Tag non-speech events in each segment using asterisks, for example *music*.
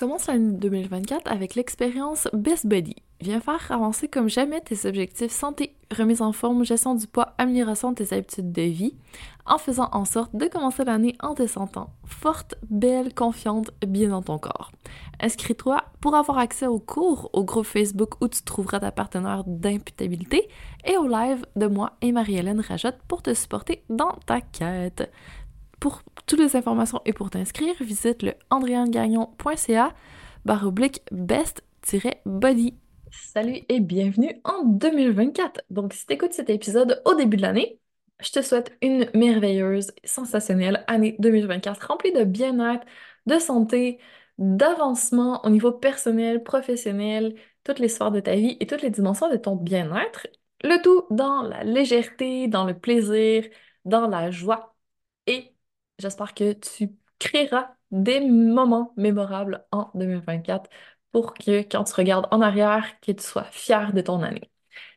Commence l'année 2024 avec l'expérience Best Body. Viens faire avancer comme jamais tes objectifs santé, remise en forme, gestion du poids, amélioration de tes habitudes de vie, en faisant en sorte de commencer l'année en te sentant forte, belle, confiante, bien dans ton corps. Inscris-toi pour avoir accès aux cours, au groupe Facebook où tu trouveras ta partenaire d'imputabilité et au live de moi et Marie-Hélène Rajotte pour te supporter dans ta quête. Pour toutes les informations et pour t'inscrire, visite le andréangagnon.ca barre oblique best-body. Salut et bienvenue en 2024. Donc, si tu écoutes cet épisode au début de l'année, je te souhaite une merveilleuse, sensationnelle année 2024 remplie de bien-être, de santé, d'avancement au niveau personnel, professionnel, toutes les sphères de ta vie et toutes les dimensions de ton bien-être. Le tout dans la légèreté, dans le plaisir, dans la joie et J'espère que tu créeras des moments mémorables en 2024 pour que quand tu regardes en arrière, que tu sois fier de ton année.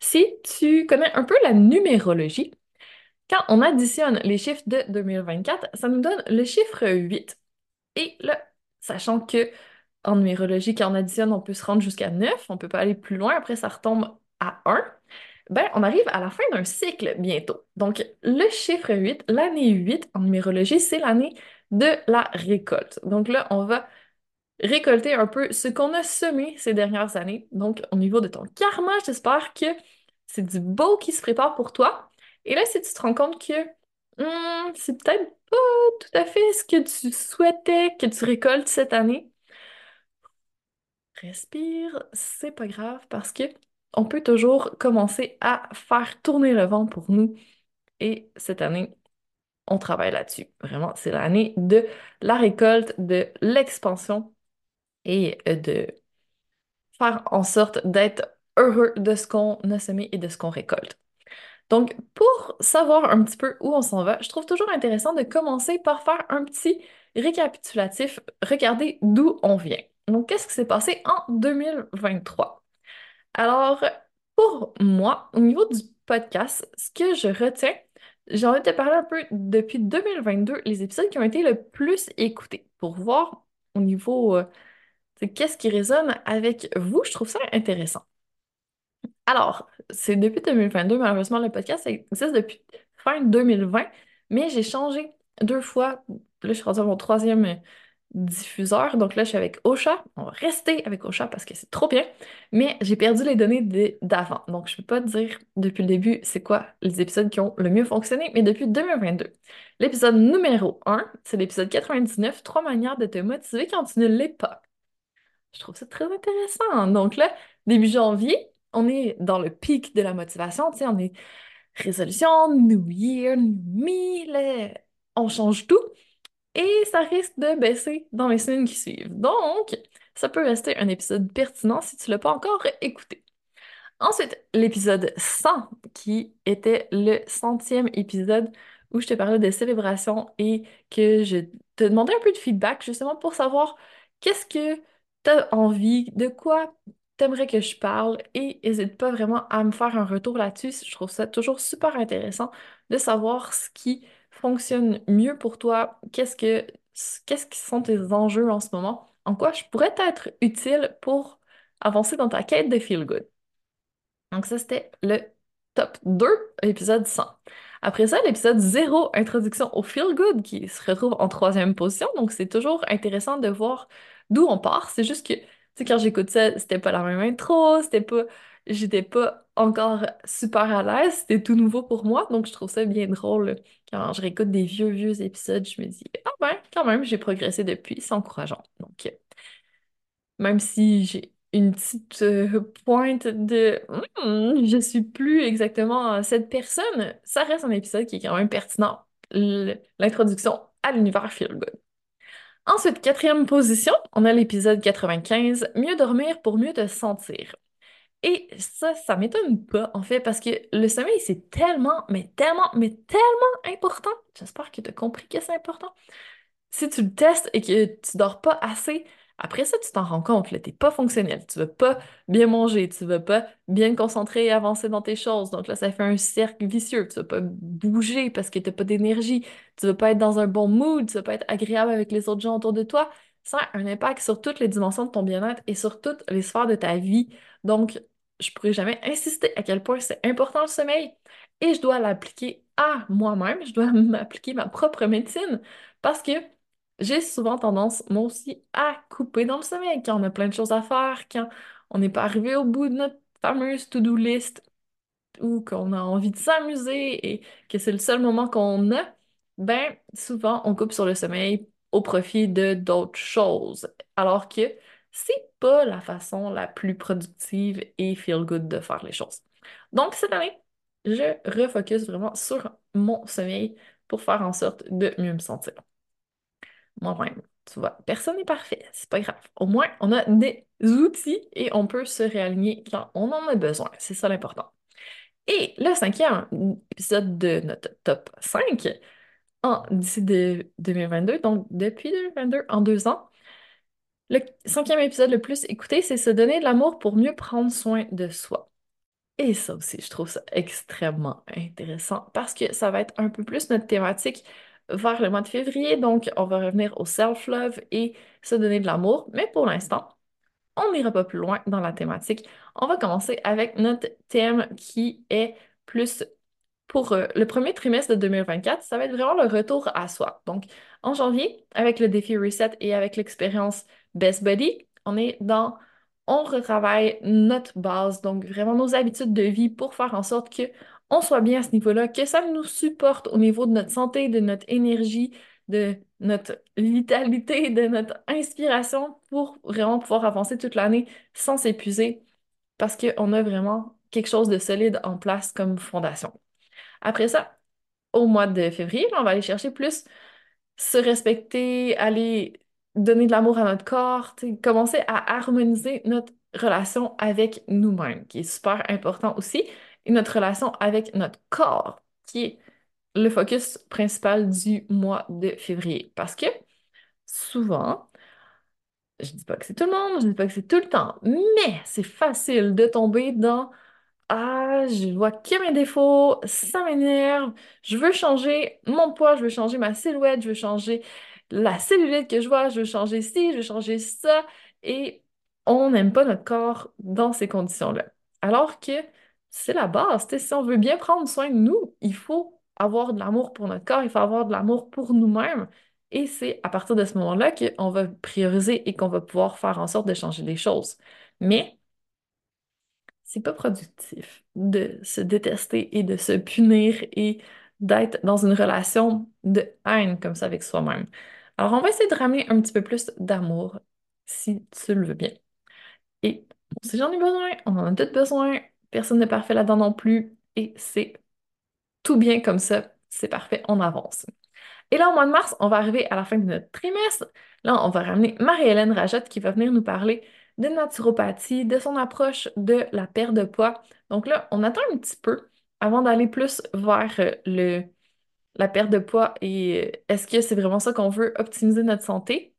Si tu connais un peu la numérologie, quand on additionne les chiffres de 2024, ça nous donne le chiffre 8. Et là, sachant que en numérologie, quand on additionne, on peut se rendre jusqu'à 9, on peut pas aller plus loin, après ça retombe à 1 ben, on arrive à la fin d'un cycle bientôt. Donc, le chiffre 8, l'année 8 en numérologie, c'est l'année de la récolte. Donc là, on va récolter un peu ce qu'on a semé ces dernières années. Donc, au niveau de ton karma, j'espère que c'est du beau qui se prépare pour toi. Et là, si tu te rends compte que hmm, c'est peut-être pas tout à fait ce que tu souhaitais que tu récoltes cette année, respire, c'est pas grave parce que on peut toujours commencer à faire tourner le vent pour nous. Et cette année, on travaille là-dessus. Vraiment, c'est l'année de la récolte, de l'expansion et de faire en sorte d'être heureux de ce qu'on a semé et de ce qu'on récolte. Donc, pour savoir un petit peu où on s'en va, je trouve toujours intéressant de commencer par faire un petit récapitulatif, regarder d'où on vient. Donc, qu'est-ce qui s'est passé en 2023? Alors, pour moi, au niveau du podcast, ce que je retiens, j'ai envie de te parler un peu depuis 2022, les épisodes qui ont été le plus écoutés, pour voir au niveau, euh, qu'est-ce qui résonne avec vous. Je trouve ça intéressant. Alors, c'est depuis 2022, malheureusement, le podcast existe depuis fin 2020, mais j'ai changé deux fois. Là, je suis rendue à mon troisième diffuseur. Donc là, je suis avec Ocha. On va rester avec Ocha parce que c'est trop bien. Mais j'ai perdu les données d'avant. Donc, je ne peux pas dire depuis le début c'est quoi les épisodes qui ont le mieux fonctionné, mais depuis 2022. L'épisode numéro 1, c'est l'épisode 99, Trois manières de te motiver quand tu ne l'es pas. Je trouve ça très intéressant. Donc là, début janvier, on est dans le pic de la motivation. Tu sais, on est résolution, New Year, New Me, on change tout et ça risque de baisser dans les semaines qui suivent. Donc, ça peut rester un épisode pertinent si tu ne l'as pas encore écouté. Ensuite, l'épisode 100, qui était le centième épisode où je te parlais de célébration et que je te demandais un peu de feedback justement pour savoir qu'est-ce que tu as envie, de quoi t'aimerais que je parle et n'hésite pas vraiment à me faire un retour là-dessus. Je trouve ça toujours super intéressant de savoir ce qui fonctionne mieux pour toi? Qu'est-ce que qu'est-ce qui sont tes enjeux en ce moment? En quoi je pourrais être utile pour avancer dans ta quête de feel good? Donc ça, c'était le top 2, épisode 100. Après ça, l'épisode 0, introduction au feel good, qui se retrouve en troisième position. Donc c'est toujours intéressant de voir d'où on part. C'est juste que sais, quand j'écoute ça, c'était pas la même intro, c'était pas... J'étais pas encore super à l'aise, c'était tout nouveau pour moi, donc je trouve ça bien drôle. Quand je réécoute des vieux, vieux épisodes, je me dis, ah ben, quand même, j'ai progressé depuis, c'est encourageant. Donc, même si j'ai une petite euh, pointe de Hmm, je suis plus exactement cette personne, ça reste un épisode qui est quand même pertinent. L'introduction à l'univers Feel Good. Ensuite, quatrième position, on a l'épisode 95, Mieux dormir pour mieux te sentir. Et ça, ça m'étonne pas, en fait, parce que le sommeil, c'est tellement, mais tellement, mais tellement important. J'espère que tu as compris que c'est important. Si tu le testes et que tu dors pas assez, après ça, tu t'en rends compte, là, t'es pas fonctionnel, tu vas pas bien manger, tu vas pas bien te concentrer et avancer dans tes choses. Donc là, ça fait un cercle vicieux. Tu vas pas bouger parce que t'as pas d'énergie, tu vas pas être dans un bon mood, tu vas pas être agréable avec les autres gens autour de toi. Ça a un impact sur toutes les dimensions de ton bien-être et sur toutes les sphères de ta vie. Donc, je pourrais jamais insister à quel point c'est important le sommeil et je dois l'appliquer à moi-même, je dois *laughs* m'appliquer ma propre médecine parce que j'ai souvent tendance, moi aussi, à couper dans le sommeil quand on a plein de choses à faire, quand on n'est pas arrivé au bout de notre fameuse to-do list ou qu'on a envie de s'amuser et que c'est le seul moment qu'on a, ben souvent on coupe sur le sommeil au profit de d'autres choses. Alors que c'est pas la façon la plus productive et feel good de faire les choses. Donc cette année, je refocus vraiment sur mon sommeil pour faire en sorte de mieux me sentir moi-même. Tu vois, personne n'est parfait, c'est pas grave. Au moins, on a des outils et on peut se réaligner quand on en a besoin. C'est ça l'important. Et le cinquième épisode de notre top 5, en, d'ici de 2022, donc depuis 2022, en deux ans, le cinquième épisode le plus écouté, c'est se donner de l'amour pour mieux prendre soin de soi. Et ça aussi, je trouve ça extrêmement intéressant parce que ça va être un peu plus notre thématique vers le mois de février. Donc, on va revenir au self-love et se donner de l'amour. Mais pour l'instant, on n'ira pas plus loin dans la thématique. On va commencer avec notre thème qui est plus pour euh, le premier trimestre de 2024. Ça va être vraiment le retour à soi. Donc, en janvier, avec le défi Reset et avec l'expérience Best Buddy, on est dans on retravaille notre base, donc vraiment nos habitudes de vie pour faire en sorte que on soit bien à ce niveau-là, que ça nous supporte au niveau de notre santé, de notre énergie, de notre vitalité, de notre inspiration pour vraiment pouvoir avancer toute l'année sans s'épuiser parce qu'on a vraiment quelque chose de solide en place comme fondation. Après ça, au mois de février, on va aller chercher plus se respecter, aller donner de l'amour à notre corps, commencer à harmoniser notre relation avec nous-mêmes, qui est super important aussi notre relation avec notre corps, qui est le focus principal du mois de février. Parce que souvent, je dis pas que c'est tout le monde, je dis pas que c'est tout le temps, mais c'est facile de tomber dans ah, je vois que mes défauts, ça m'énerve, je veux changer mon poids, je veux changer ma silhouette, je veux changer la cellulite que je vois, je veux changer ci, je veux changer ça, et on n'aime pas notre corps dans ces conditions-là. Alors que c'est la base. si on veut bien prendre soin de nous, il faut avoir de l'amour pour notre corps, il faut avoir de l'amour pour nous-mêmes. Et c'est à partir de ce moment-là qu'on va prioriser et qu'on va pouvoir faire en sorte de changer les choses. Mais c'est pas productif de se détester et de se punir et d'être dans une relation de haine comme ça avec soi-même. Alors, on va essayer de ramener un petit peu plus d'amour si tu le veux bien. Et si j'en ai besoin, on en a tous besoin, Personne n'est parfait là-dedans non plus. Et c'est tout bien comme ça. C'est parfait, on avance. Et là, au mois de mars, on va arriver à la fin de notre trimestre. Là, on va ramener Marie-Hélène Rajotte qui va venir nous parler de naturopathie, de son approche de la perte de poids. Donc là, on attend un petit peu avant d'aller plus vers euh, le, la perte de poids et euh, est-ce que c'est vraiment ça qu'on veut optimiser notre santé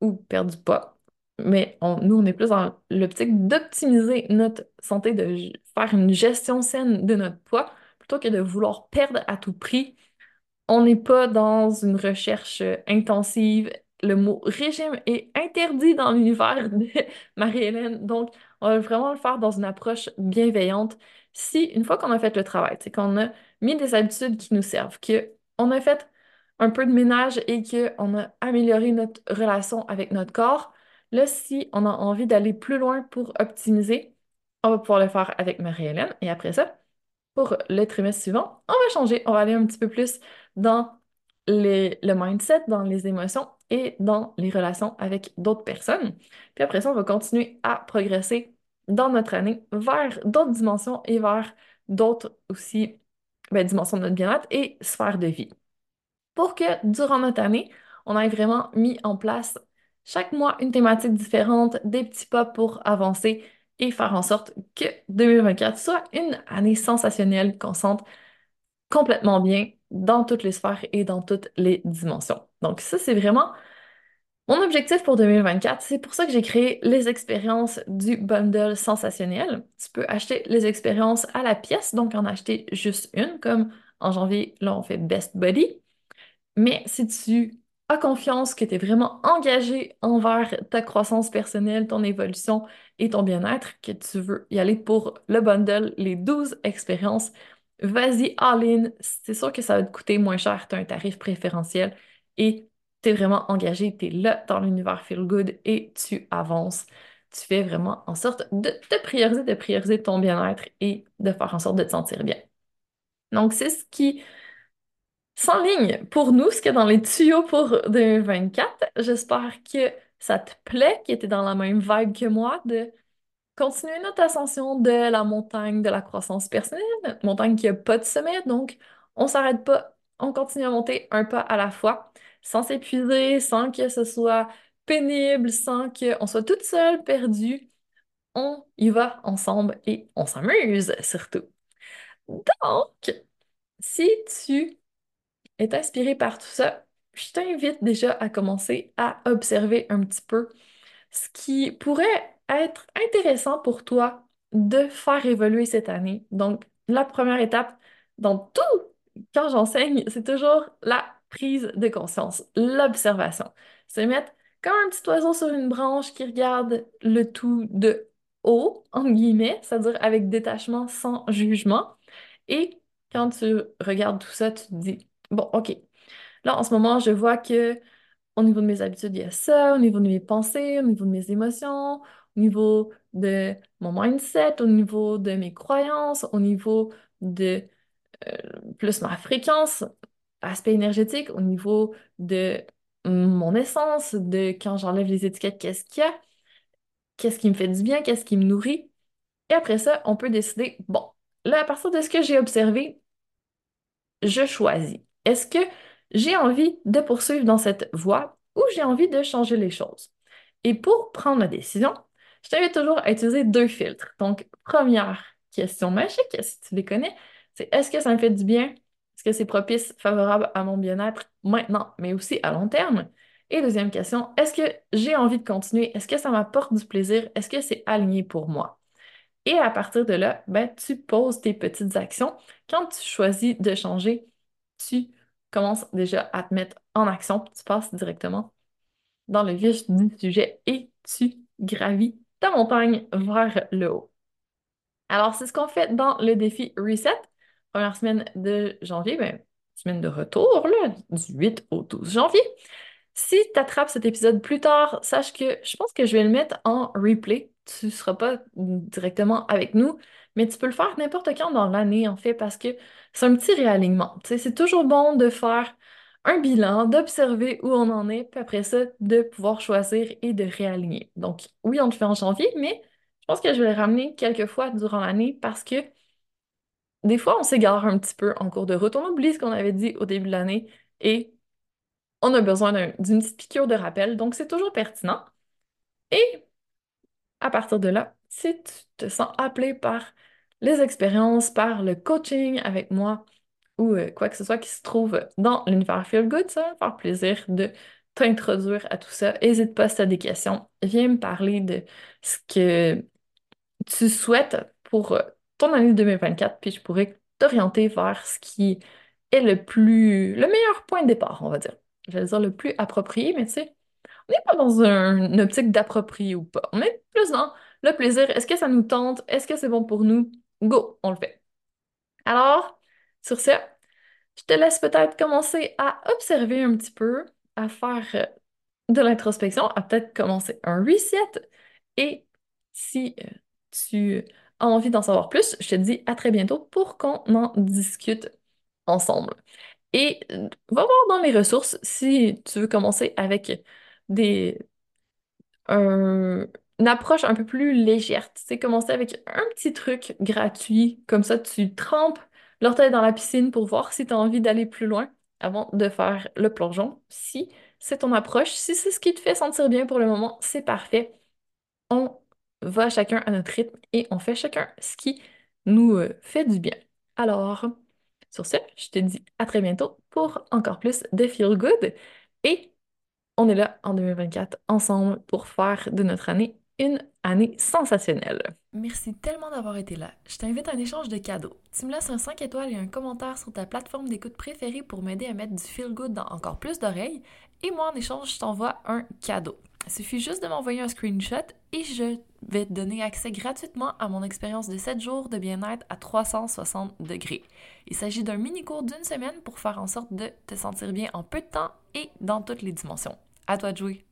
ou perdre du poids? mais nous, on est plus dans l'optique d'optimiser notre santé, de faire une gestion saine de notre poids, plutôt que de vouloir perdre à tout prix. On n'est pas dans une recherche intensive. Le mot régime est interdit dans l'univers *laughs* de Marie-Hélène, donc on va vraiment le faire dans une approche bienveillante. Si, une fois qu'on a fait le travail, c'est qu'on a mis des habitudes qui nous servent, qu'on a fait un peu de ménage et qu'on a amélioré notre relation avec notre corps, Là, si on a envie d'aller plus loin pour optimiser, on va pouvoir le faire avec Marie-Hélène. Et après ça, pour le trimestre suivant, on va changer. On va aller un petit peu plus dans le mindset, dans les émotions et dans les relations avec d'autres personnes. Puis après ça, on va continuer à progresser dans notre année vers d'autres dimensions et vers d'autres aussi ben, dimensions de notre bien-être et sphères de vie. Pour que durant notre année, on ait vraiment mis en place chaque mois une thématique différente, des petits pas pour avancer et faire en sorte que 2024 soit une année sensationnelle qu'on sente complètement bien dans toutes les sphères et dans toutes les dimensions. Donc ça, c'est vraiment mon objectif pour 2024. C'est pour ça que j'ai créé les expériences du bundle sensationnel. Tu peux acheter les expériences à la pièce, donc en acheter juste une, comme en janvier, là, on fait Best Buddy. Mais si tu as confiance, que tu es vraiment engagé envers ta croissance personnelle, ton évolution et ton bien-être, que tu veux y aller pour le bundle, les 12 expériences, vas-y all-in. C'est sûr que ça va te coûter moins cher, tu as un tarif préférentiel et tu es vraiment engagé, tu es là dans l'univers Feel Good et tu avances. Tu fais vraiment en sorte de te prioriser, de prioriser ton bien-être et de faire en sorte de te sentir bien. Donc, c'est ce qui ligne pour nous, ce qu'il y a dans les tuyaux pour 2024. J'espère que ça te plaît, que tu es dans la même vibe que moi, de continuer notre ascension de la montagne de la croissance personnelle, montagne qui n'a pas de sommet, donc on s'arrête pas, on continue à monter un pas à la fois, sans s'épuiser, sans que ce soit pénible, sans qu'on soit toute seule, perdue. On y va ensemble et on s'amuse surtout. Donc, si tu est inspiré par tout ça, je t'invite déjà à commencer à observer un petit peu ce qui pourrait être intéressant pour toi de faire évoluer cette année. Donc, la première étape dans tout, quand j'enseigne, c'est toujours la prise de conscience, l'observation. Se mettre comme un petit oiseau sur une branche qui regarde le tout de haut, en guillemets, c'est-à-dire avec détachement, sans jugement. Et quand tu regardes tout ça, tu te dis, Bon, OK. Là, en ce moment, je vois que au niveau de mes habitudes, il y a ça, au niveau de mes pensées, au niveau de mes émotions, au niveau de mon mindset, au niveau de mes croyances, au niveau de euh, plus ma fréquence, aspect énergétique, au niveau de mon essence, de quand j'enlève les étiquettes, qu'est-ce qu'il y a, qu'est-ce qui me fait du bien, qu'est-ce qui me nourrit. Et après ça, on peut décider, bon, là, à partir de ce que j'ai observé, je choisis. Est-ce que j'ai envie de poursuivre dans cette voie ou j'ai envie de changer les choses? Et pour prendre la décision, je t'invite toujours à utiliser deux filtres. Donc, première question magique, si tu les connais, c'est est-ce que ça me fait du bien? Est-ce que c'est propice, favorable à mon bien-être maintenant, mais aussi à long terme? Et deuxième question, est-ce que j'ai envie de continuer? Est-ce que ça m'apporte du plaisir? Est-ce que c'est aligné pour moi? Et à partir de là, ben, tu poses tes petites actions. Quand tu choisis de changer, tu commences déjà à te mettre en action, tu passes directement dans le vif du sujet et tu gravis ta montagne vers le haut. Alors, c'est ce qu'on fait dans le défi Reset, première semaine de janvier, ben, semaine de retour, là, du 8 au 12 janvier. Si tu attrapes cet épisode plus tard, sache que je pense que je vais le mettre en replay. Tu ne seras pas directement avec nous, mais tu peux le faire n'importe quand dans l'année, en fait, parce que c'est un petit réalignement. c'est toujours bon de faire un bilan, d'observer où on en est, puis après ça, de pouvoir choisir et de réaligner. Donc, oui, on le fait en janvier, mais je pense que je vais le ramener quelques fois durant l'année parce que des fois, on s'égare un petit peu en cours de route. On oublie ce qu'on avait dit au début de l'année et on a besoin d'une petite piqûre de rappel. Donc, c'est toujours pertinent. Et à partir de là, si tu te sens appelé par les expériences, par le coaching avec moi ou euh, quoi que ce soit qui se trouve dans l'univers Feel Good, ça va me faire plaisir de t'introduire à tout ça. N'hésite pas si tu as des questions. Viens me parler de ce que tu souhaites pour euh, ton année 2024, puis je pourrais t'orienter vers ce qui est le plus, le meilleur point de départ, on va dire. Je vais dire le plus approprié, mais tu sais, on n'est pas dans une optique d'approprier ou pas. On est plus dans le plaisir. Est-ce que ça nous tente? Est-ce que c'est bon pour nous? Go, on le fait. Alors, sur ce, je te laisse peut-être commencer à observer un petit peu, à faire euh, de l'introspection, à peut-être commencer un reset. Et si euh, tu envie d'en savoir plus, je te dis à très bientôt pour qu'on en discute ensemble. Et va voir dans les ressources si tu veux commencer avec des, un- une approche un peu plus légère. Tu sais, commencer avec un petit truc gratuit, comme ça tu trempes l'orteil dans la piscine pour voir si tu as envie d'aller plus loin avant de faire le plongeon. Si c'est ton approche, si c'est ce qui te fait sentir bien pour le moment, c'est parfait. On va chacun à notre rythme et on fait chacun ce qui nous euh, fait du bien. Alors, sur ce, je te dis à très bientôt pour encore plus de Feel Good et on est là en 2024 ensemble pour faire de notre année une année sensationnelle. Merci tellement d'avoir été là. Je t'invite à un échange de cadeaux. Tu me laisses un 5 étoiles et un commentaire sur ta plateforme d'écoute préférée pour m'aider à mettre du feel good dans encore plus d'oreilles. Et moi, en échange, je t'envoie un cadeau. Il suffit juste de m'envoyer un screenshot et je vais te donner accès gratuitement à mon expérience de 7 jours de bien-être à 360 degrés. Il s'agit d'un mini-cours d'une semaine pour faire en sorte de te sentir bien en peu de temps et dans toutes les dimensions. À toi de jouer!